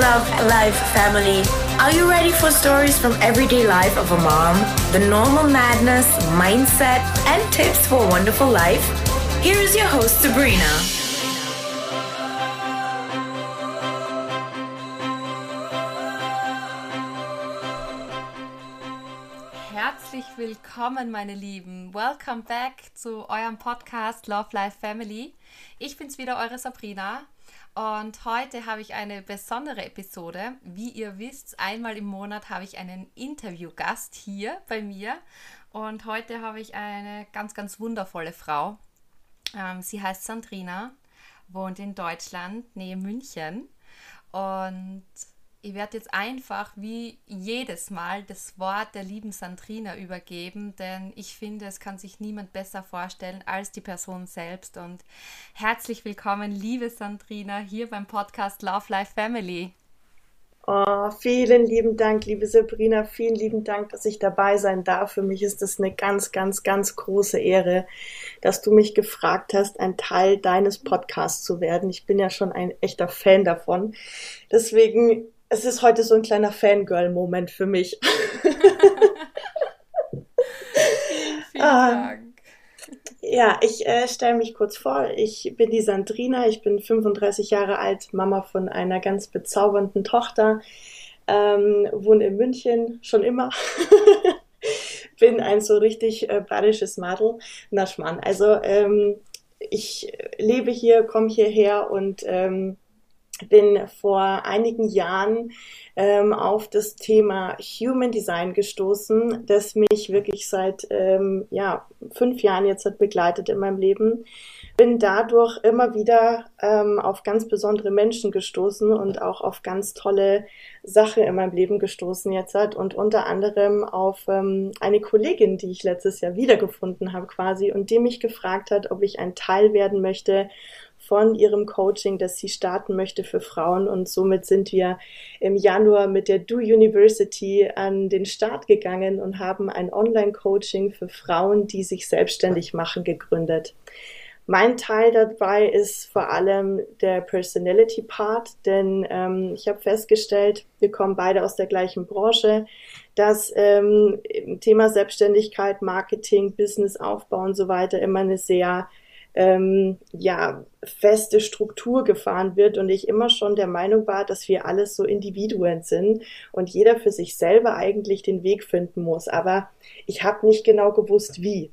Love Life family. Are you ready for stories from everyday life of a mom? The normal madness, mindset, and tips for a wonderful life? Here is your host, Sabrina. Herzlich willkommen, meine Lieben. Welcome back zu eurem Podcast Love Life Family. Ich bin's wieder, eure Sabrina. Und heute habe ich eine besondere Episode. Wie ihr wisst, einmal im Monat habe ich einen Interviewgast hier bei mir. Und heute habe ich eine ganz, ganz wundervolle Frau. Ähm, sie heißt Sandrina, wohnt in Deutschland, nähe München. Und ich werde jetzt einfach wie jedes Mal das Wort der lieben Sandrina übergeben, denn ich finde, es kann sich niemand besser vorstellen als die Person selbst. Und herzlich willkommen, liebe Sandrina, hier beim Podcast Love Life Family. Oh, vielen lieben Dank, liebe Sabrina. Vielen lieben Dank, dass ich dabei sein darf. Für mich ist es eine ganz, ganz, ganz große Ehre, dass du mich gefragt hast, ein Teil deines Podcasts zu werden. Ich bin ja schon ein echter Fan davon. Deswegen es ist heute so ein kleiner Fangirl-Moment für mich. vielen, vielen ah, Dank. Ja, ich äh, stelle mich kurz vor. Ich bin die Sandrina, ich bin 35 Jahre alt, Mama von einer ganz bezaubernden Tochter, ähm, wohne in München schon immer. bin ein so richtig äh, badisches Madel. Na Schmarrn. Also ähm, ich lebe hier, komme hierher und ähm, bin vor einigen Jahren ähm, auf das Thema Human Design gestoßen, das mich wirklich seit ähm, ja, fünf Jahren jetzt hat begleitet in meinem Leben. Bin dadurch immer wieder ähm, auf ganz besondere Menschen gestoßen und auch auf ganz tolle Sachen in meinem Leben gestoßen jetzt hat und unter anderem auf ähm, eine Kollegin, die ich letztes Jahr wiedergefunden habe quasi und die mich gefragt hat, ob ich ein Teil werden möchte von ihrem Coaching, das sie starten möchte für Frauen. Und somit sind wir im Januar mit der Do University an den Start gegangen und haben ein Online-Coaching für Frauen, die sich selbstständig machen, gegründet. Mein Teil dabei ist vor allem der Personality Part, denn ähm, ich habe festgestellt, wir kommen beide aus der gleichen Branche, dass ähm, Thema Selbstständigkeit, Marketing, Business Aufbau und so weiter immer eine sehr ähm, ja, feste Struktur gefahren wird und ich immer schon der Meinung war, dass wir alles so Individuen sind und jeder für sich selber eigentlich den Weg finden muss. Aber ich habe nicht genau gewusst, wie.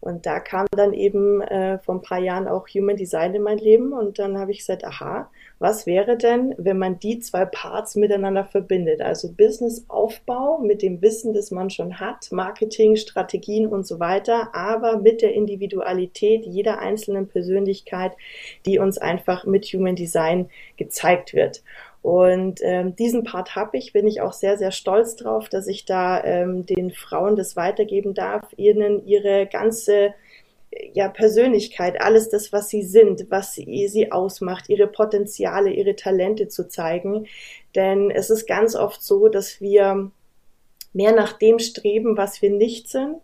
Und da kam dann eben äh, vor ein paar Jahren auch Human Design in mein Leben und dann habe ich gesagt, aha, was wäre denn, wenn man die zwei Parts miteinander verbindet? Also Businessaufbau mit dem Wissen, das man schon hat, Marketing, Strategien und so weiter, aber mit der Individualität jeder einzelnen Persönlichkeit, die uns einfach mit Human Design gezeigt wird. Und ähm, diesen Part habe ich, bin ich auch sehr, sehr stolz drauf, dass ich da ähm, den Frauen das weitergeben darf, ihnen ihre ganze ja, Persönlichkeit, alles das, was sie sind, was sie, sie ausmacht, ihre Potenziale, ihre Talente zu zeigen. Denn es ist ganz oft so, dass wir mehr nach dem streben, was wir nicht sind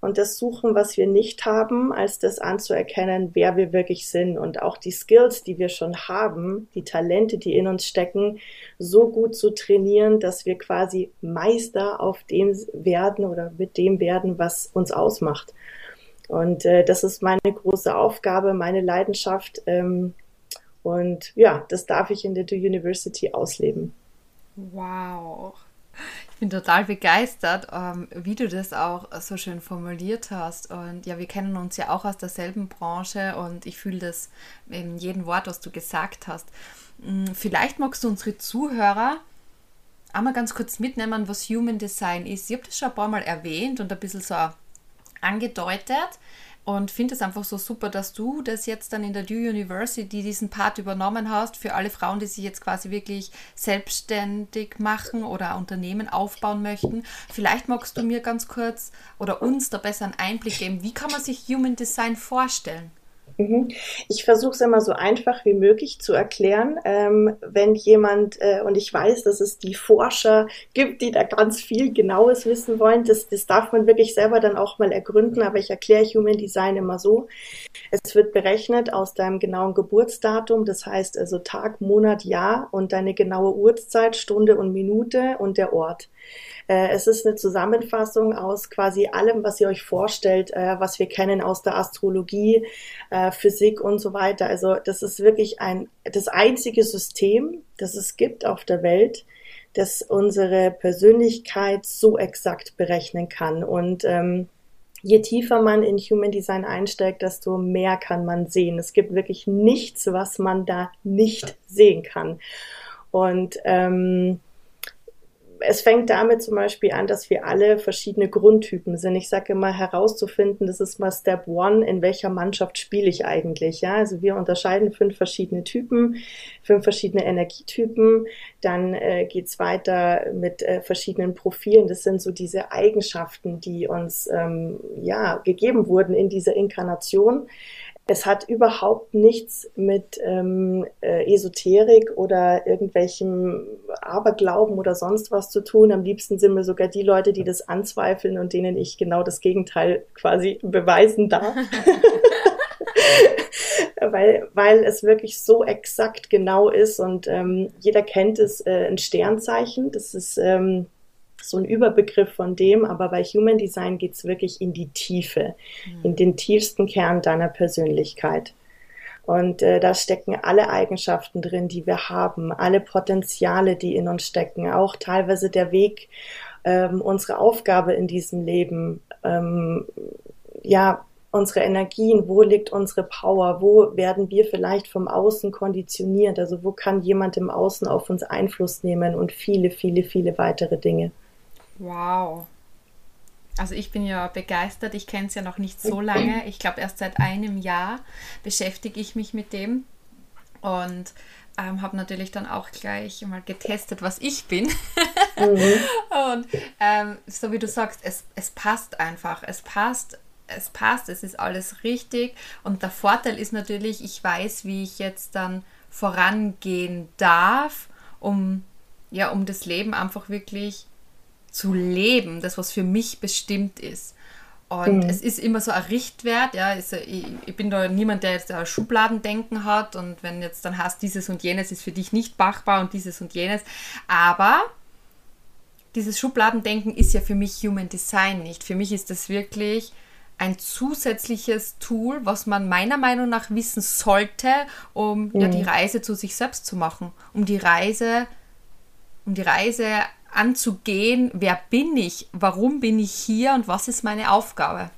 und das suchen, was wir nicht haben, als das anzuerkennen, wer wir wirklich sind und auch die Skills, die wir schon haben, die Talente, die in uns stecken, so gut zu trainieren, dass wir quasi Meister auf dem werden oder mit dem werden, was uns ausmacht. Und äh, das ist meine große Aufgabe, meine Leidenschaft. Ähm, und ja, das darf ich in der Do University ausleben. Wow. Ich bin total begeistert, ähm, wie du das auch so schön formuliert hast. Und ja, wir kennen uns ja auch aus derselben Branche und ich fühle das in jedem Wort, was du gesagt hast. Hm, vielleicht magst du unsere Zuhörer einmal ganz kurz mitnehmen, was Human Design ist. Ich habe das schon ein paar Mal erwähnt und ein bisschen so angedeutet und finde es einfach so super, dass du das jetzt dann in der Due University diesen Part übernommen hast für alle Frauen, die sich jetzt quasi wirklich selbstständig machen oder Unternehmen aufbauen möchten. Vielleicht magst du mir ganz kurz oder uns da besser einen Einblick geben, wie kann man sich Human Design vorstellen? Mhm. Ich versuche es immer so einfach wie möglich zu erklären. Ähm, wenn jemand, äh, und ich weiß, dass es die Forscher gibt, die da ganz viel Genaues wissen wollen, das, das darf man wirklich selber dann auch mal ergründen, aber ich erkläre Human Design immer so. Es wird berechnet aus deinem genauen Geburtsdatum, das heißt also Tag, Monat, Jahr und deine genaue Uhrzeit, Stunde und Minute und der Ort. Äh, es ist eine Zusammenfassung aus quasi allem, was ihr euch vorstellt, äh, was wir kennen aus der Astrologie, äh, Physik und so weiter. Also das ist wirklich ein, das einzige System, das es gibt auf der Welt, das unsere Persönlichkeit so exakt berechnen kann. Und ähm, je tiefer man in Human Design einsteigt, desto mehr kann man sehen. Es gibt wirklich nichts, was man da nicht sehen kann. Und ähm, es fängt damit zum Beispiel an, dass wir alle verschiedene Grundtypen sind. Ich sage immer herauszufinden, das ist mal Step One, in welcher Mannschaft spiele ich eigentlich. Ja, also wir unterscheiden fünf verschiedene Typen, fünf verschiedene Energietypen. Dann äh, geht's weiter mit äh, verschiedenen Profilen. Das sind so diese Eigenschaften, die uns ähm, ja gegeben wurden in dieser Inkarnation. Es hat überhaupt nichts mit ähm, äh, Esoterik oder irgendwelchem Aberglauben oder sonst was zu tun. Am liebsten sind mir sogar die Leute, die das anzweifeln und denen ich genau das Gegenteil quasi beweisen darf. weil, weil es wirklich so exakt genau ist und ähm, jeder kennt es, äh, ein Sternzeichen. Das ist ähm, so ein Überbegriff von dem, aber bei Human Design geht es wirklich in die Tiefe, mhm. in den tiefsten Kern deiner Persönlichkeit. Und äh, da stecken alle Eigenschaften drin, die wir haben, alle Potenziale, die in uns stecken, auch teilweise der Weg, ähm, unsere Aufgabe in diesem Leben, ähm, ja, unsere Energien, wo liegt unsere Power, wo werden wir vielleicht vom Außen konditioniert, also wo kann jemand im Außen auf uns Einfluss nehmen und viele, viele, viele weitere Dinge. Wow. Also ich bin ja begeistert. Ich kenne es ja noch nicht so lange. Ich glaube, erst seit einem Jahr beschäftige ich mich mit dem und ähm, habe natürlich dann auch gleich mal getestet, was ich bin. Mhm. und ähm, so wie du sagst, es, es passt einfach. Es passt. Es passt, es ist alles richtig. Und der Vorteil ist natürlich, ich weiß, wie ich jetzt dann vorangehen darf, um, ja, um das Leben einfach wirklich zu leben, das, was für mich bestimmt ist. Und mhm. es ist immer so ein Richtwert, ja, ist, ich, ich, bin da niemand, der jetzt ein Schubladendenken hat und wenn jetzt dann hast, dieses und jenes ist für dich nicht machbar und dieses und jenes. Aber dieses Schubladendenken ist ja für mich Human Design nicht. Für mich ist das wirklich ein zusätzliches Tool, was man meiner Meinung nach wissen sollte, um mhm. ja, die Reise zu sich selbst zu machen, um die Reise, um die Reise anzugehen, wer bin ich, warum bin ich hier und was ist meine Aufgabe.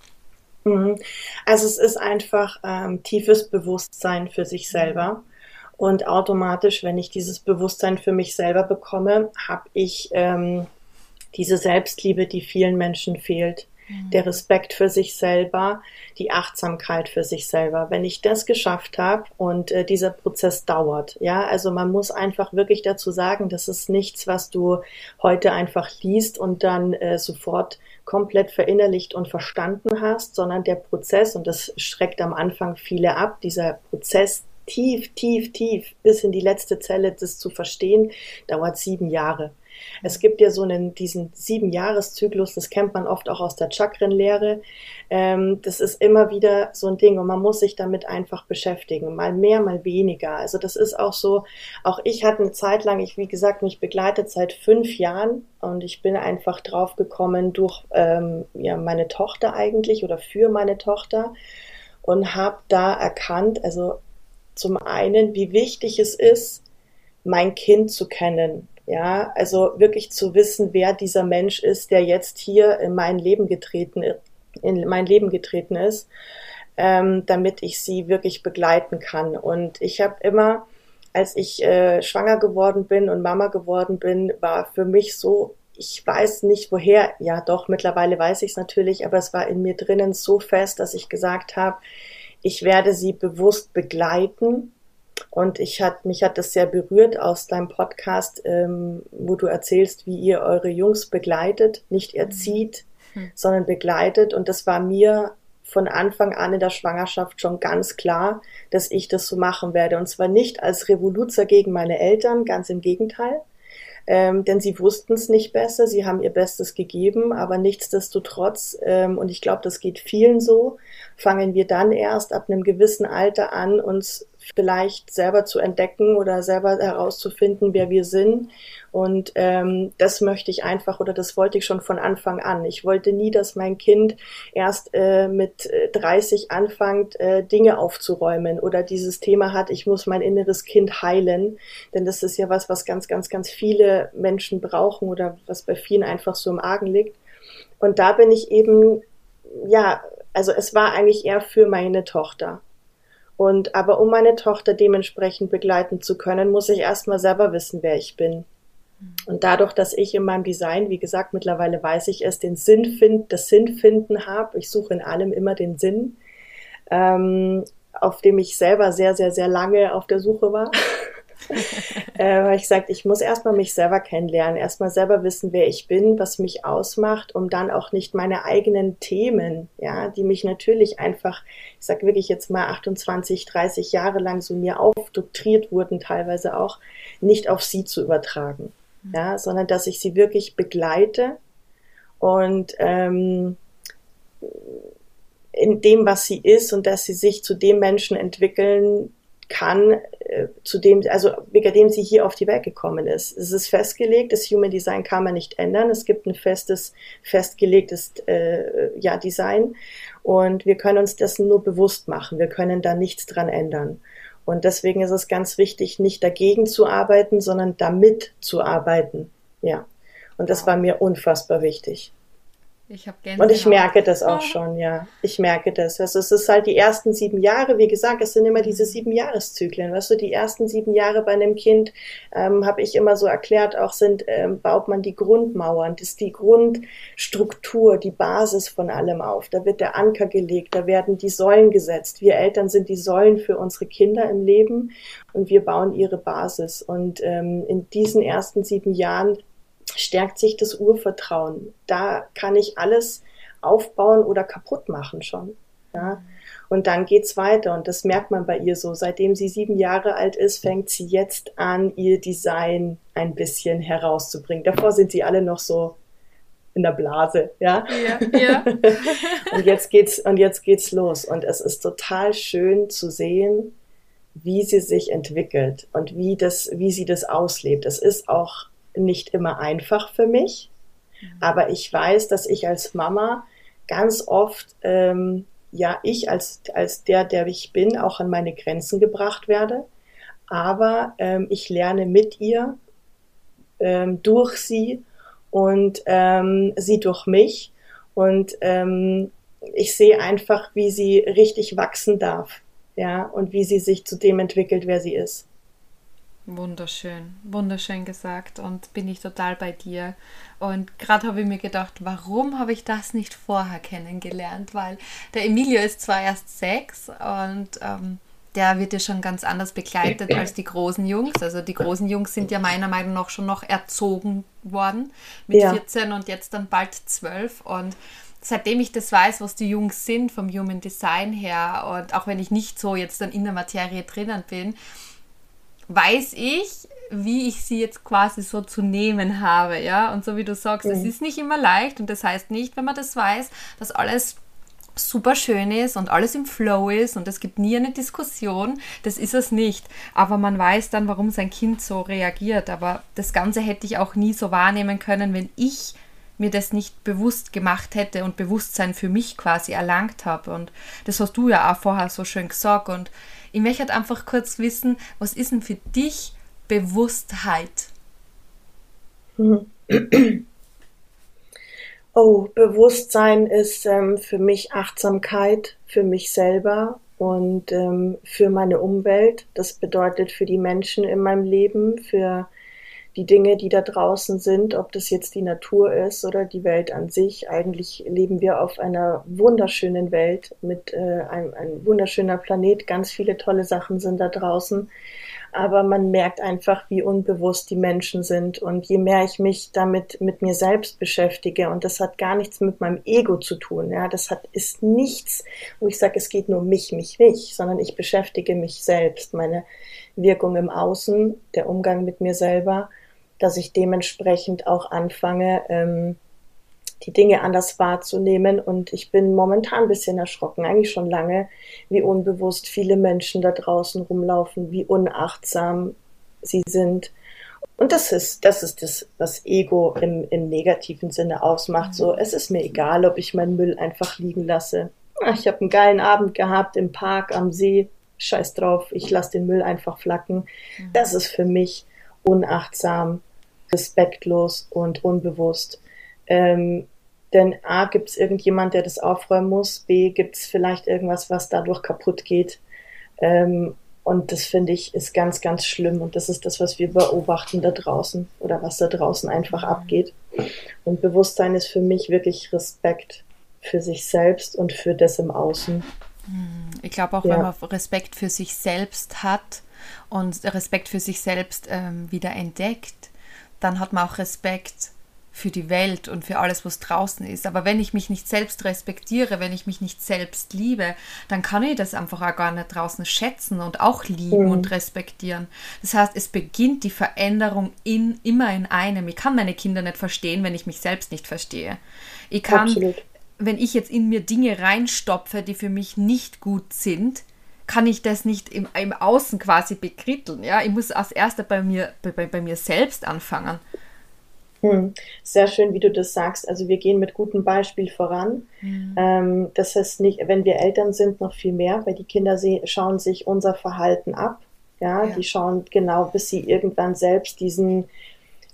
Mhm. Also es ist einfach ähm, tiefes Bewusstsein für sich selber. Und automatisch, wenn ich dieses Bewusstsein für mich selber bekomme, habe ich ähm, diese Selbstliebe, die vielen Menschen fehlt. Mhm. Der Respekt für sich selber, die Achtsamkeit für sich selber. Wenn ich das geschafft habe und äh, dieser Prozess dauert, ja, also man muss einfach wirklich dazu sagen, das ist nichts, was du heute einfach liest und dann äh, sofort komplett verinnerlicht und verstanden hast, sondern der Prozess, und das schreckt am Anfang viele ab, dieser Prozess tief, tief, tief bis in die letzte Zelle das zu verstehen, dauert sieben Jahre. Es gibt ja so einen, diesen sieben Jahreszyklus, das kennt man oft auch aus der Chakrenlehre. Ähm, das ist immer wieder so ein Ding und man muss sich damit einfach beschäftigen, mal mehr, mal weniger. Also das ist auch so, auch ich hatte eine Zeit lang, ich wie gesagt, mich begleitet seit fünf Jahren und ich bin einfach drauf gekommen durch ähm, ja, meine Tochter eigentlich oder für meine Tochter und habe da erkannt, also zum einen, wie wichtig es ist, mein Kind zu kennen. Ja, also wirklich zu wissen, wer dieser Mensch ist, der jetzt hier in mein Leben getreten, in mein Leben getreten ist, ähm, damit ich sie wirklich begleiten kann. Und ich habe immer, als ich äh, schwanger geworden bin und Mama geworden bin, war für mich so, ich weiß nicht woher, ja doch, mittlerweile weiß ich es natürlich, aber es war in mir drinnen so fest, dass ich gesagt habe, ich werde sie bewusst begleiten und ich hat, mich hat das sehr berührt aus deinem Podcast, ähm, wo du erzählst, wie ihr eure Jungs begleitet, nicht erzieht, mhm. sondern begleitet. Und das war mir von Anfang an in der Schwangerschaft schon ganz klar, dass ich das so machen werde. Und zwar nicht als Revoluzer gegen meine Eltern, ganz im Gegenteil, ähm, denn sie wussten es nicht besser, sie haben ihr Bestes gegeben, aber nichtsdestotrotz, ähm, und ich glaube, das geht vielen so, fangen wir dann erst ab einem gewissen Alter an, uns vielleicht selber zu entdecken oder selber herauszufinden, wer wir sind. Und ähm, das möchte ich einfach oder das wollte ich schon von Anfang an. Ich wollte nie, dass mein Kind erst äh, mit 30 äh, anfängt, äh, Dinge aufzuräumen oder dieses Thema hat, ich muss mein inneres Kind heilen. Denn das ist ja was, was ganz, ganz, ganz viele Menschen brauchen oder was bei vielen einfach so im Argen liegt. Und da bin ich eben, ja, also es war eigentlich eher für meine Tochter. Und aber um meine Tochter dementsprechend begleiten zu können, muss ich erstmal selber wissen, wer ich bin. Und dadurch, dass ich in meinem Design, wie gesagt, mittlerweile weiß ich es, den Sinn find, das Sinnfinden habe, ich suche in allem immer den Sinn, ähm, auf dem ich selber sehr, sehr, sehr lange auf der Suche war. äh, weil ich sagte, ich muss erstmal mich selber kennenlernen, erstmal selber wissen, wer ich bin, was mich ausmacht, um dann auch nicht meine eigenen Themen, ja, die mich natürlich einfach, ich sag wirklich jetzt mal 28, 30 Jahre lang so mir aufdoktriert wurden, teilweise auch, nicht auf sie zu übertragen, mhm. ja, sondern dass ich sie wirklich begleite und ähm, in dem, was sie ist und dass sie sich zu dem Menschen entwickeln, kann, äh, zu dem, also wegen dem sie hier auf die Welt gekommen ist. Es ist festgelegt, das Human Design kann man nicht ändern. Es gibt ein festes, festgelegtes äh, ja, Design und wir können uns dessen nur bewusst machen. Wir können da nichts dran ändern. Und deswegen ist es ganz wichtig, nicht dagegen zu arbeiten, sondern damit zu arbeiten. Ja. Und das war mir unfassbar wichtig. Ich habe Und ich merke das auch schon, ja. Ich merke das. Also es ist halt die ersten sieben Jahre, wie gesagt, es sind immer diese sieben Jahreszyklen. Weißt du, die ersten sieben Jahre bei einem Kind, ähm, habe ich immer so erklärt, auch sind, ähm, baut man die Grundmauern, das ist die Grundstruktur, die Basis von allem auf. Da wird der Anker gelegt, da werden die Säulen gesetzt. Wir Eltern sind die Säulen für unsere Kinder im Leben und wir bauen ihre Basis. Und ähm, in diesen ersten sieben Jahren stärkt sich das Urvertrauen. Da kann ich alles aufbauen oder kaputt machen schon. Ja. Und dann geht's weiter und das merkt man bei ihr so. Seitdem sie sieben Jahre alt ist, fängt sie jetzt an, ihr Design ein bisschen herauszubringen. Davor sind sie alle noch so in der Blase, ja. Ja, ja. und jetzt geht's und jetzt geht's los und es ist total schön zu sehen, wie sie sich entwickelt und wie das, wie sie das auslebt. Es ist auch nicht immer einfach für mich, mhm. aber ich weiß, dass ich als Mama ganz oft, ähm, ja, ich als, als der, der ich bin, auch an meine Grenzen gebracht werde. Aber ähm, ich lerne mit ihr, ähm, durch sie und ähm, sie durch mich. Und ähm, ich sehe einfach, wie sie richtig wachsen darf. Ja, und wie sie sich zu dem entwickelt, wer sie ist. Wunderschön, wunderschön gesagt und bin ich total bei dir. Und gerade habe ich mir gedacht, warum habe ich das nicht vorher kennengelernt? Weil der Emilio ist zwar erst sechs und ähm, der wird ja schon ganz anders begleitet als die großen Jungs. Also die großen Jungs sind ja meiner Meinung nach schon noch erzogen worden mit ja. 14 und jetzt dann bald 12 und seitdem ich das weiß, was die Jungs sind vom Human Design her und auch wenn ich nicht so jetzt dann in der Materie drinnen bin, weiß ich, wie ich sie jetzt quasi so zu nehmen habe, ja. Und so wie du sagst, es mhm. ist nicht immer leicht und das heißt nicht, wenn man das weiß, dass alles super schön ist und alles im Flow ist und es gibt nie eine Diskussion, das ist es nicht. Aber man weiß dann, warum sein Kind so reagiert. Aber das Ganze hätte ich auch nie so wahrnehmen können, wenn ich mir das nicht bewusst gemacht hätte und Bewusstsein für mich quasi erlangt habe. Und das hast du ja auch vorher so schön gesagt. Und ich möchte halt einfach kurz wissen, was ist denn für dich Bewusstheit? Oh, Bewusstsein ist ähm, für mich Achtsamkeit, für mich selber und ähm, für meine Umwelt. Das bedeutet für die Menschen in meinem Leben, für die Dinge, die da draußen sind, ob das jetzt die Natur ist oder die Welt an sich. Eigentlich leben wir auf einer wunderschönen Welt mit äh, einem, einem wunderschöner Planet. Ganz viele tolle Sachen sind da draußen. aber man merkt einfach, wie unbewusst die Menschen sind. Und je mehr ich mich damit mit mir selbst beschäftige, und das hat gar nichts mit meinem Ego zu tun, ja, das hat, ist nichts, wo ich sage, es geht nur mich, mich, mich, sondern ich beschäftige mich selbst, meine Wirkung im Außen, der Umgang mit mir selber, dass ich dementsprechend auch anfange, ähm, die Dinge anders wahrzunehmen. Und ich bin momentan ein bisschen erschrocken, eigentlich schon lange, wie unbewusst viele Menschen da draußen rumlaufen, wie unachtsam sie sind. Und das ist, das ist das, was Ego im, im negativen Sinne ausmacht. So, es ist mir egal, ob ich meinen Müll einfach liegen lasse. Ich habe einen geilen Abend gehabt im Park, am See. Scheiß drauf, ich lasse den Müll einfach flacken. Mhm. Das ist für mich unachtsam, respektlos und unbewusst. Ähm, denn A, gibt es irgendjemand, der das aufräumen muss, B, gibt es vielleicht irgendwas, was dadurch kaputt geht. Ähm, und das finde ich ist ganz, ganz schlimm. Und das ist das, was wir beobachten da draußen oder was da draußen einfach abgeht. Und Bewusstsein ist für mich wirklich Respekt für sich selbst und für das im Außen. Hm, ich glaube auch, ja. wenn man Respekt für sich selbst hat und Respekt für sich selbst ähm, wieder entdeckt, dann hat man auch Respekt für die Welt und für alles, was draußen ist. Aber wenn ich mich nicht selbst respektiere, wenn ich mich nicht selbst liebe, dann kann ich das einfach auch gar nicht draußen schätzen und auch lieben mhm. und respektieren. Das heißt, es beginnt die Veränderung in, immer in einem. Ich kann meine Kinder nicht verstehen, wenn ich mich selbst nicht verstehe. Ich kann, Absolut. wenn ich jetzt in mir Dinge reinstopfe, die für mich nicht gut sind, kann ich das nicht im, im Außen quasi bekritteln. Ja? Ich muss als erster bei mir, bei, bei mir selbst anfangen. Hm. Sehr schön, wie du das sagst. Also wir gehen mit gutem Beispiel voran. Mhm. Ähm, das heißt nicht, wenn wir Eltern sind, noch viel mehr, weil die Kinder schauen sich unser Verhalten ab. Ja, ja, die schauen genau, bis sie irgendwann selbst diesen,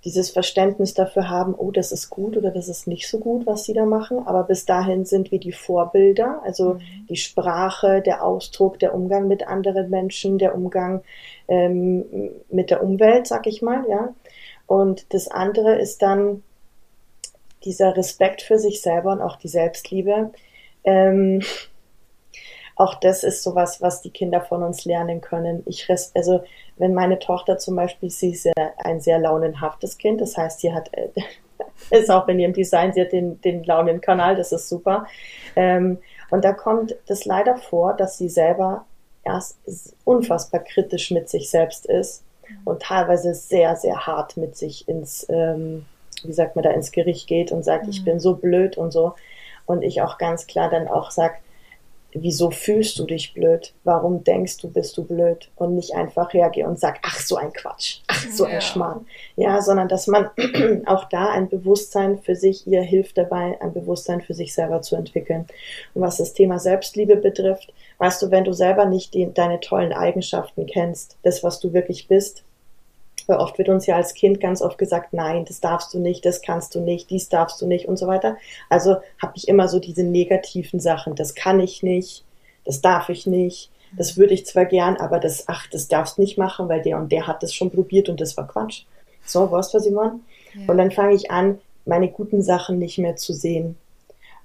dieses Verständnis dafür haben, oh, das ist gut oder das ist nicht so gut, was sie da machen. Aber bis dahin sind wir die Vorbilder, also mhm. die Sprache, der Ausdruck, der Umgang mit anderen Menschen, der Umgang ähm, mit der Umwelt, sag ich mal, ja. Und das andere ist dann dieser Respekt für sich selber und auch die Selbstliebe. Ähm, auch das ist sowas, was die Kinder von uns lernen können. Ich also wenn meine Tochter zum Beispiel, sie ist ein sehr launenhaftes Kind, das heißt, sie hat äh, ist auch in ihrem Design, sie hat den, den Launenkanal, das ist super. Ähm, und da kommt das leider vor, dass sie selber erst unfassbar kritisch mit sich selbst ist und teilweise sehr, sehr hart mit sich ins, ähm, wie sagt man da, ins Gericht geht und sagt, mhm. ich bin so blöd und so. Und ich auch ganz klar dann auch sage, wieso fühlst du dich blöd? Warum denkst du, bist du blöd? Und nicht einfach hergehe und sag, ach, so ein Quatsch, ach, so ein ja. Schmarrn. Ja, sondern dass man auch da ein Bewusstsein für sich, ihr hilft dabei, ein Bewusstsein für sich selber zu entwickeln. Und was das Thema Selbstliebe betrifft, weißt du, wenn du selber nicht die, deine tollen Eigenschaften kennst, das, was du wirklich bist, weil oft wird uns ja als Kind ganz oft gesagt, nein, das darfst du nicht, das kannst du nicht, dies darfst du nicht und so weiter. Also habe ich immer so diese negativen Sachen, das kann ich nicht, das darf ich nicht, das würde ich zwar gern, aber das, ach, das darfst nicht machen, weil der und der hat das schon probiert und das war Quatsch. So, weißt du, meine? Ja. Und dann fange ich an, meine guten Sachen nicht mehr zu sehen.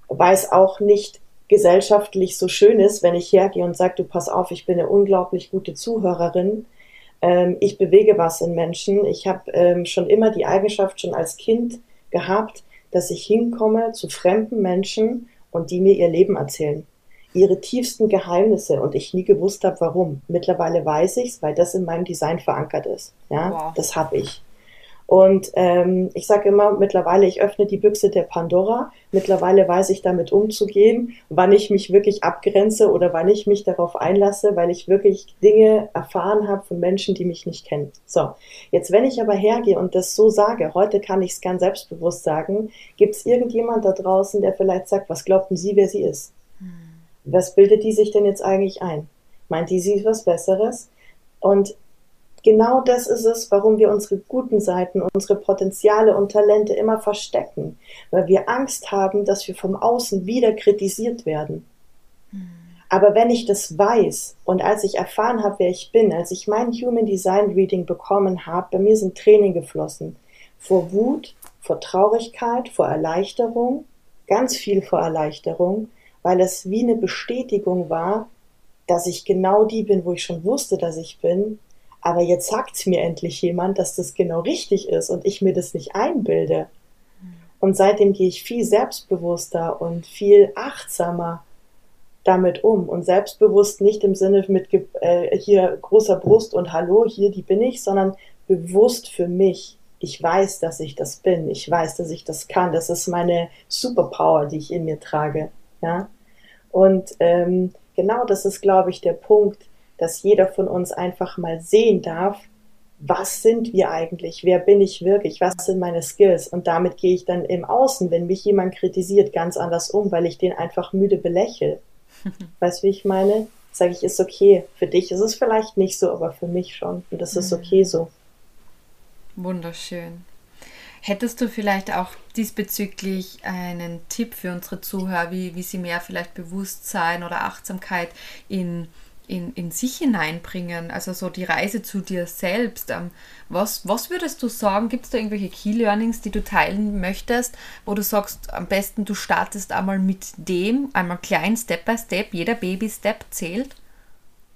Weil es auch nicht gesellschaftlich so schön ist, wenn ich hergehe und sage, du pass auf, ich bin eine unglaublich gute Zuhörerin, ähm, ich bewege was in Menschen. Ich habe ähm, schon immer die Eigenschaft schon als Kind gehabt, dass ich hinkomme zu fremden Menschen und die mir ihr Leben erzählen. Ihre tiefsten Geheimnisse und ich nie gewusst habe, warum. Mittlerweile weiß ich's, weil das in meinem Design verankert ist. Ja, wow. das habe ich. Und ähm, ich sage immer, mittlerweile, ich öffne die Büchse der Pandora. Mittlerweile weiß ich damit umzugehen, wann ich mich wirklich abgrenze oder wann ich mich darauf einlasse, weil ich wirklich Dinge erfahren habe von Menschen, die mich nicht kennen. So, jetzt wenn ich aber hergehe und das so sage, heute kann ich es ganz selbstbewusst sagen, gibt es irgendjemand da draußen, der vielleicht sagt, was glaubten Sie, wer sie ist? Hm. Was bildet die sich denn jetzt eigentlich ein? Meint die, sie ist was Besseres? Und Genau das ist es, warum wir unsere guten Seiten, unsere Potenziale und Talente immer verstecken, weil wir Angst haben, dass wir vom Außen wieder kritisiert werden. Aber wenn ich das weiß und als ich erfahren habe, wer ich bin, als ich mein Human Design Reading bekommen habe, bei mir sind Tränen geflossen. Vor Wut, vor Traurigkeit, vor Erleichterung, ganz viel vor Erleichterung, weil es wie eine Bestätigung war, dass ich genau die bin, wo ich schon wusste, dass ich bin, Aber jetzt sagt mir endlich jemand, dass das genau richtig ist und ich mir das nicht einbilde. Und seitdem gehe ich viel selbstbewusster und viel achtsamer damit um und selbstbewusst nicht im Sinne mit äh, hier großer Brust und Hallo, hier die bin ich, sondern bewusst für mich. Ich weiß, dass ich das bin. Ich weiß, dass ich das kann. Das ist meine Superpower, die ich in mir trage. Ja. Und ähm, genau das ist, glaube ich, der Punkt, dass jeder von uns einfach mal sehen darf, was sind wir eigentlich? Wer bin ich wirklich? Was sind meine Skills? Und damit gehe ich dann im Außen, wenn mich jemand kritisiert, ganz anders um, weil ich den einfach müde belächle. weißt du, wie ich meine? Sage ich, ist okay. Für dich ist es vielleicht nicht so, aber für mich schon. Und das ist mhm. okay so. Wunderschön. Hättest du vielleicht auch diesbezüglich einen Tipp für unsere Zuhörer, wie, wie sie mehr vielleicht Bewusstsein oder Achtsamkeit in, in, in sich hineinbringen? Also so die Reise zu dir selbst. Ähm, was, was würdest du sagen? Gibt es da irgendwelche Key Learnings, die du teilen möchtest, wo du sagst, am besten du startest einmal mit dem, einmal klein, Step by Step, jeder Baby-Step zählt?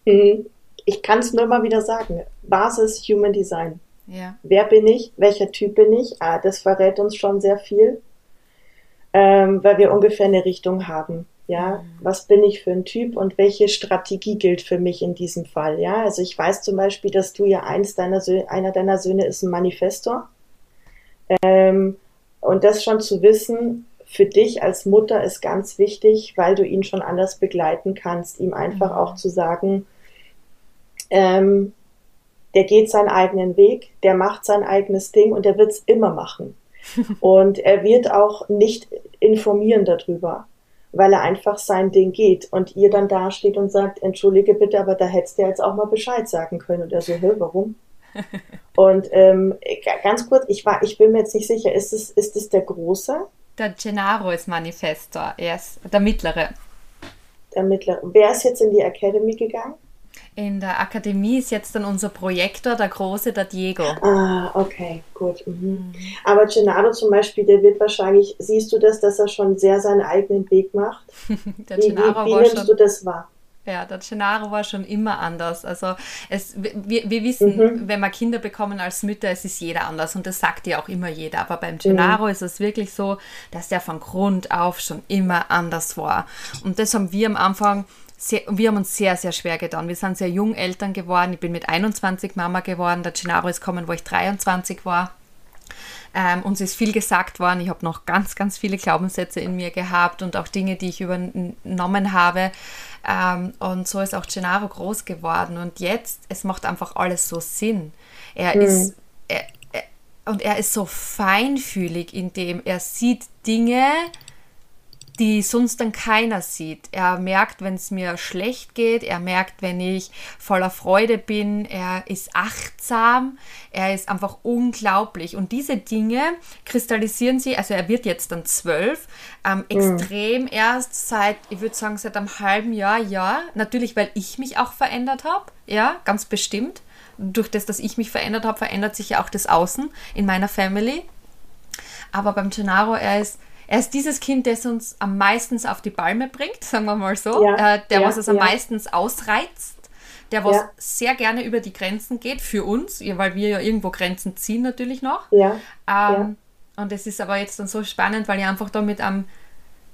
Mhm. Ich kann es nur mal wieder sagen. Basis Human Design. Ja. Wer bin ich? Welcher Typ bin ich? Ah, das verrät uns schon sehr viel, ähm, weil wir ungefähr eine Richtung haben. Ja, was bin ich für ein Typ und welche Strategie gilt für mich in diesem Fall? Ja, also ich weiß zum Beispiel, dass du ja eins deiner Söhne, einer deiner Söhne ist ein Manifestor. Ähm, und das schon zu wissen, für dich als Mutter ist ganz wichtig, weil du ihn schon anders begleiten kannst, ihm einfach mhm. auch zu sagen, ähm, der geht seinen eigenen Weg, der macht sein eigenes Ding und der wird es immer machen. und er wird auch nicht informieren darüber, weil er einfach sein Ding geht und ihr dann dasteht und sagt, entschuldige bitte, aber da hättest du jetzt auch mal Bescheid sagen können. Und er so, hä, warum? und ähm, ganz kurz, ich war, ich bin mir jetzt nicht sicher, ist es, ist es der Große? Der Gennaro ist Manifestor, er ist der Mittlere. Der Mittlere. Wer ist jetzt in die Academy gegangen? In der Akademie ist jetzt dann unser Projektor, der große, der Diego. Ah, okay, gut. Mhm. Mhm. Aber Gennaro zum Beispiel, der wird wahrscheinlich, siehst du das, dass er schon sehr seinen eigenen Weg macht? der wie, Gennaro wie, wie nimmst schon, du das wahr? Ja, der Gennaro war schon immer anders. Also es, wir, wir wissen, mhm. wenn wir Kinder bekommen als Mütter, es ist jeder anders und das sagt ja auch immer jeder. Aber beim Gennaro mhm. ist es wirklich so, dass der von Grund auf schon immer anders war. Und das haben wir am Anfang sehr, wir haben uns sehr, sehr schwer getan. Wir sind sehr jung Eltern geworden. Ich bin mit 21 Mama geworden. Der Gennaro ist gekommen, wo ich 23 war. Ähm, uns ist viel gesagt worden. Ich habe noch ganz, ganz viele Glaubenssätze in mir gehabt und auch Dinge, die ich übernommen habe. Ähm, und so ist auch Gennaro groß geworden. Und jetzt, es macht einfach alles so Sinn. Er mhm. ist, er, er, und er ist so feinfühlig, indem er sieht Dinge, die sonst dann keiner sieht. Er merkt, wenn es mir schlecht geht, er merkt, wenn ich voller Freude bin, er ist achtsam, er ist einfach unglaublich. Und diese Dinge kristallisieren sie, also er wird jetzt dann zwölf, ähm, extrem mhm. erst seit, ich würde sagen, seit einem halben Jahr, ja. Natürlich, weil ich mich auch verändert habe, ja, ganz bestimmt. Durch das, dass ich mich verändert habe, verändert sich ja auch das Außen in meiner Family. Aber beim Gennaro, er ist er ist dieses Kind, das uns am meisten auf die Palme bringt, sagen wir mal so. Ja, äh, der, ja, was es am ja. meisten ausreizt. Der, was sehr gerne über die Grenzen geht, für uns, weil wir ja irgendwo Grenzen ziehen natürlich noch. Ja. Ähm, und es ist aber jetzt dann so spannend, weil ich einfach da mit einem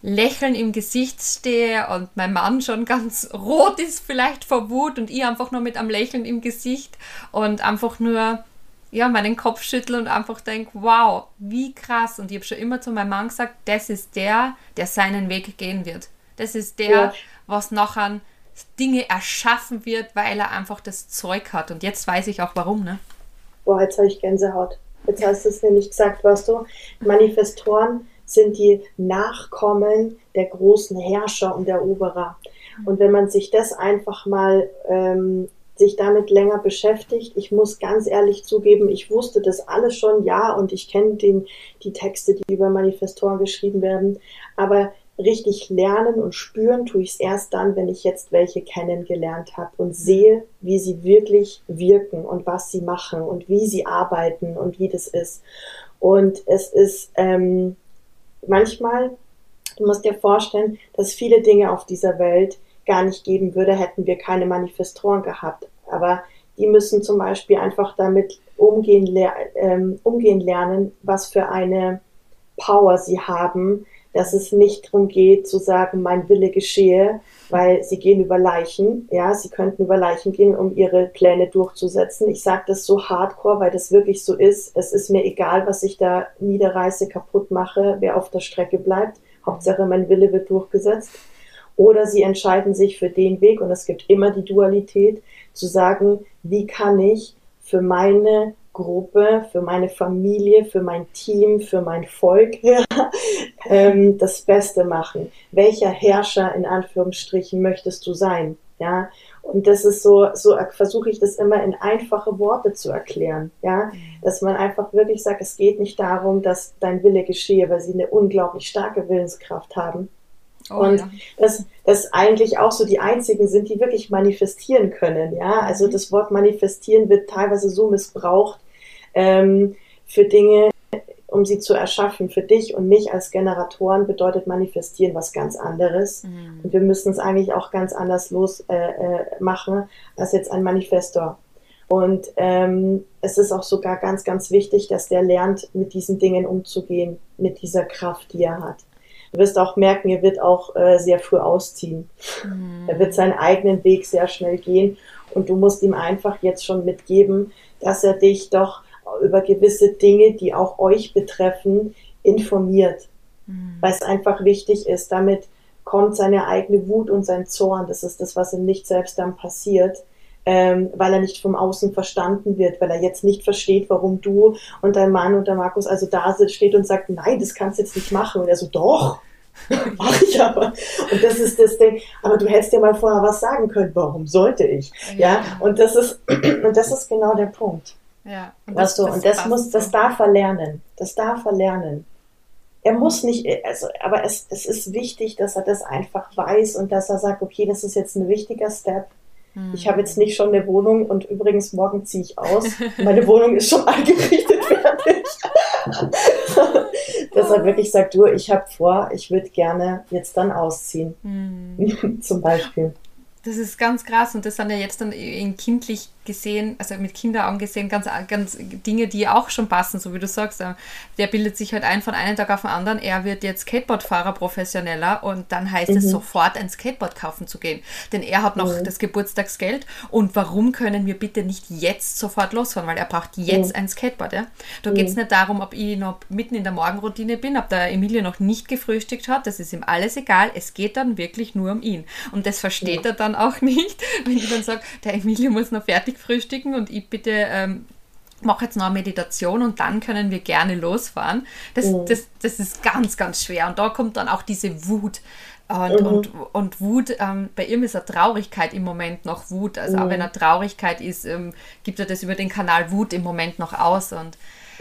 Lächeln im Gesicht stehe und mein Mann schon ganz rot ist vielleicht vor Wut und ich einfach nur mit einem Lächeln im Gesicht und einfach nur ja, meinen Kopf schüttle und einfach denke, wow, wie krass. Und ich habe schon immer zu meinem Mann gesagt, das ist der, der seinen Weg gehen wird. Das ist der, ja. was nachher Dinge erschaffen wird, weil er einfach das Zeug hat. Und jetzt weiß ich auch warum, ne? Boah, jetzt habe ich Gänsehaut. Jetzt hast du es nämlich gesagt, weißt du, Manifestoren sind die Nachkommen der großen Herrscher und Eroberer. Und wenn man sich das einfach mal ähm, sich damit länger beschäftigt. Ich muss ganz ehrlich zugeben, ich wusste das alles schon, ja, und ich kenne die Texte, die über Manifestoren geschrieben werden, aber richtig lernen und spüren tue ich es erst dann, wenn ich jetzt welche kennengelernt habe und sehe, wie sie wirklich wirken und was sie machen und wie sie arbeiten und wie das ist. Und es ist ähm, manchmal, du musst dir vorstellen, dass viele Dinge auf dieser Welt gar nicht geben würde, hätten wir keine Manifestoren gehabt. Aber die müssen zum Beispiel einfach damit umgehen, ähm, umgehen lernen, was für eine Power sie haben, dass es nicht darum geht zu sagen, mein Wille geschehe, weil sie gehen über Leichen, ja, sie könnten über Leichen gehen, um ihre Pläne durchzusetzen. Ich sage das so hardcore, weil das wirklich so ist. Es ist mir egal, was ich da niederreiße, kaputt mache, wer auf der Strecke bleibt. Hauptsache, mein Wille wird durchgesetzt. Oder sie entscheiden sich für den Weg, und es gibt immer die Dualität, zu sagen, wie kann ich für meine Gruppe, für meine Familie, für mein Team, für mein Volk ja, ähm, das Beste machen. Welcher Herrscher in Anführungsstrichen möchtest du sein? Ja, und das ist so, so versuche ich das immer in einfache Worte zu erklären. Ja, dass man einfach wirklich sagt, es geht nicht darum, dass dein Wille geschehe, weil sie eine unglaublich starke Willenskraft haben. Oh, und ja. dass das eigentlich auch so die einzigen sind, die wirklich manifestieren können. Ja, also mhm. das Wort manifestieren wird teilweise so missbraucht ähm, für Dinge, um sie zu erschaffen. Für dich und mich als Generatoren bedeutet manifestieren was ganz anderes. Mhm. Und wir müssen es eigentlich auch ganz anders los äh, äh, machen als jetzt ein Manifestor. Und ähm, es ist auch sogar ganz, ganz wichtig, dass der lernt, mit diesen Dingen umzugehen, mit dieser Kraft, die er hat. Du wirst auch merken, er wird auch äh, sehr früh ausziehen. Mhm. Er wird seinen eigenen Weg sehr schnell gehen und du musst ihm einfach jetzt schon mitgeben, dass er dich doch über gewisse Dinge, die auch euch betreffen, informiert. Mhm. Weil es einfach wichtig ist. Damit kommt seine eigene Wut und sein Zorn. Das ist das, was ihm nicht selbst dann passiert ähm, weil er nicht vom Außen verstanden wird, weil er jetzt nicht versteht, warum du und dein Mann und der Markus also da steht und sagt, nein, das kannst du jetzt nicht machen. Und er so, doch, mach ich aber. Und das ist das Ding. Aber du hättest dir mal vorher was sagen können. Warum sollte ich? Ja. ja? Und das ist, und das ist genau der Punkt. Ja. Und das, weißt du, das und das muss, das darf er lernen. Das darf er lernen. Er muss nicht, also, aber es, es ist wichtig, dass er das einfach weiß und dass er sagt, okay, das ist jetzt ein wichtiger Step ich habe jetzt nicht schon eine Wohnung und übrigens morgen ziehe ich aus. Meine Wohnung ist schon eingerichtet fertig. Er wirklich sagt, du, ich habe vor, ich würde gerne jetzt dann ausziehen. Mhm. Zum Beispiel. Das ist ganz krass und das sind ja jetzt dann in kindlich gesehen, also mit Kinderaugen gesehen, ganz, ganz Dinge, die auch schon passen, so wie du sagst. Der bildet sich halt ein von einem Tag auf den anderen, er wird jetzt Skateboardfahrer professioneller und dann heißt mhm. es sofort ein Skateboard kaufen zu gehen. Denn er hat noch mhm. das Geburtstagsgeld und warum können wir bitte nicht jetzt sofort losfahren? Weil er braucht jetzt mhm. ein Skateboard. Ja? Da geht es mhm. nicht darum, ob ich noch mitten in der Morgenroutine bin, ob der Emilie noch nicht gefrühstückt hat, das ist ihm alles egal. Es geht dann wirklich nur um ihn. Und das versteht er dann auch nicht, wenn ich dann sage, der Emilie muss noch fertig fertig frühstücken und ich bitte ähm, mache jetzt noch eine Meditation und dann können wir gerne losfahren. Das, mhm. das, das ist ganz, ganz schwer. Und da kommt dann auch diese Wut. Und, mhm. und, und Wut, ähm, bei ihm ist eine Traurigkeit im Moment noch Wut. Also mhm. auch wenn er Traurigkeit ist, ähm, gibt er das über den Kanal Wut im Moment noch aus. Und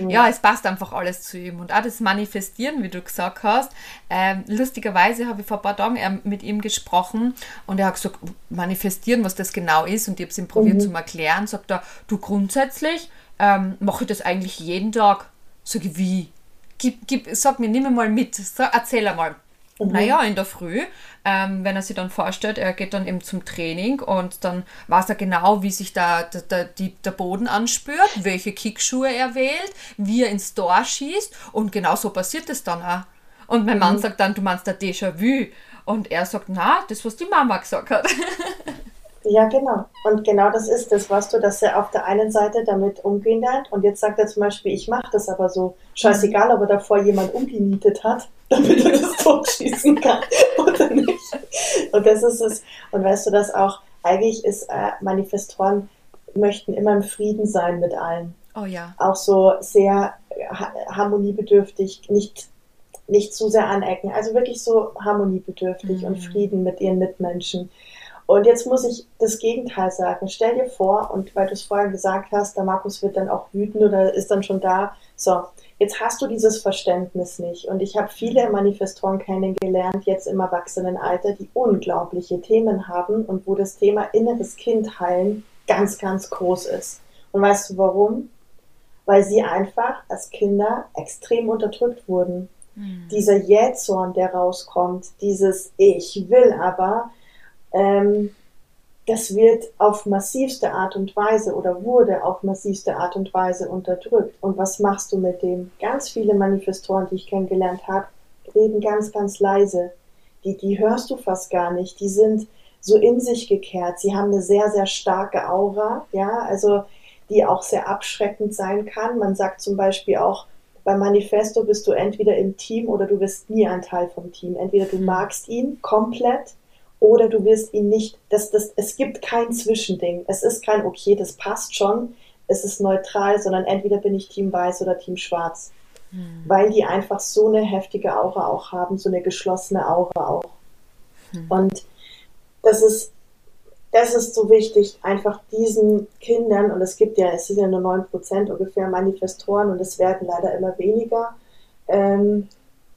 ja, es passt einfach alles zu ihm. Und auch das Manifestieren, wie du gesagt hast. Ähm, lustigerweise habe ich vor ein paar Tagen ähm, mit ihm gesprochen und er hat gesagt, manifestieren, was das genau ist. Und ich habe es ihm probiert mhm. zu erklären. Sagt er, du grundsätzlich ähm, mache ich das eigentlich jeden Tag. Sag ich, wie? Gib, gib, sag mir, nimm mal mit. Erzähl einmal. Mhm. Naja, in der Früh, ähm, wenn er sich dann vorstellt, er geht dann eben zum Training und dann weiß er genau, wie sich da, da, da die, der Boden anspürt, welche Kickschuhe er wählt, wie er ins Tor schießt und genau so passiert es dann auch. Und mein Mann mhm. sagt dann, du meinst der Déjà-vu. Und er sagt, na, das, was die Mama gesagt hat. Ja, genau. Und genau das ist das, weißt du, dass er auf der einen Seite damit umgehen lernt und jetzt sagt er zum Beispiel, ich mache das aber so. Scheißegal, ob er davor jemand umgenietet hat, damit er das totschießen kann oder nicht. Und das ist es. Und weißt du, dass auch eigentlich ist, äh, Manifestoren möchten immer im Frieden sein mit allen. Oh ja. Auch so sehr ha harmoniebedürftig, nicht, nicht zu sehr anecken. Also wirklich so harmoniebedürftig mhm. und Frieden mit ihren Mitmenschen. Und jetzt muss ich das Gegenteil sagen. Stell dir vor, und weil du es vorher gesagt hast, der Markus wird dann auch wütend oder ist dann schon da. So, jetzt hast du dieses Verständnis nicht. Und ich habe viele Manifestoren kennengelernt, jetzt im Erwachsenenalter, die unglaubliche Themen haben und wo das Thema inneres Kind heilen ganz, ganz groß ist. Und weißt du warum? Weil sie einfach als Kinder extrem unterdrückt wurden. Mhm. Dieser Jähzorn, der rauskommt, dieses Ich will aber, ähm, das wird auf massivste Art und Weise oder wurde auf massivste Art und Weise unterdrückt. Und was machst du mit dem? Ganz viele Manifestoren, die ich kennengelernt habe, reden ganz, ganz leise. Die, die hörst du fast gar nicht. Die sind so in sich gekehrt. Sie haben eine sehr, sehr starke Aura, ja, also die auch sehr abschreckend sein kann. Man sagt zum Beispiel auch, beim Manifesto bist du entweder im Team oder du bist nie ein Teil vom Team. Entweder du mhm. magst ihn komplett oder du wirst ihn nicht, das, das, es gibt kein Zwischending. Es ist kein, okay, das passt schon, es ist neutral, sondern entweder bin ich Team Weiß oder Team Schwarz. Hm. Weil die einfach so eine heftige Aura auch haben, so eine geschlossene Aura auch. Hm. Und das ist, das ist so wichtig, einfach diesen Kindern, und es gibt ja, es sind ja nur 9% ungefähr Manifestoren und es werden leider immer weniger, ähm,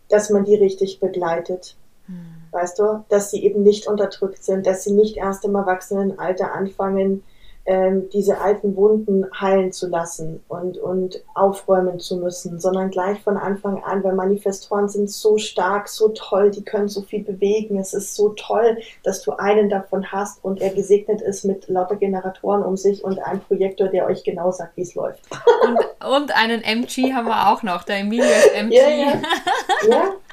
dass man die richtig begleitet. Hm weißt du, dass sie eben nicht unterdrückt sind, dass sie nicht erst im Erwachsenenalter anfangen, ähm, diese alten Wunden heilen zu lassen und, und aufräumen zu müssen, sondern gleich von Anfang an, weil Manifestoren sind so stark, so toll, die können so viel bewegen. Es ist so toll, dass du einen davon hast und er gesegnet ist mit lauter Generatoren um sich und einem Projektor, der euch genau sagt, wie es läuft. Und, und, einen MG haben wir auch noch, der Emilio ist MG. Ja, ja. ja,